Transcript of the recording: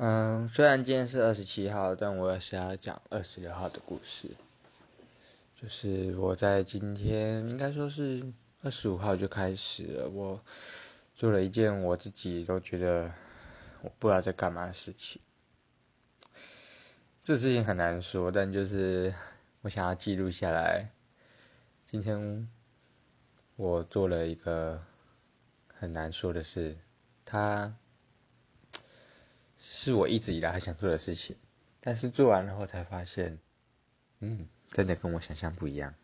嗯，虽然今天是二十七号，但我也是要讲二十六号的故事。就是我在今天，应该说是二十五号就开始了，我做了一件我自己都觉得我不知道在干嘛的事情。这事情很难说，但就是我想要记录下来。今天我做了一个很难说的事，他。是我一直以来还想做的事情，但是做完了后才发现，嗯，真的跟我想象不一样。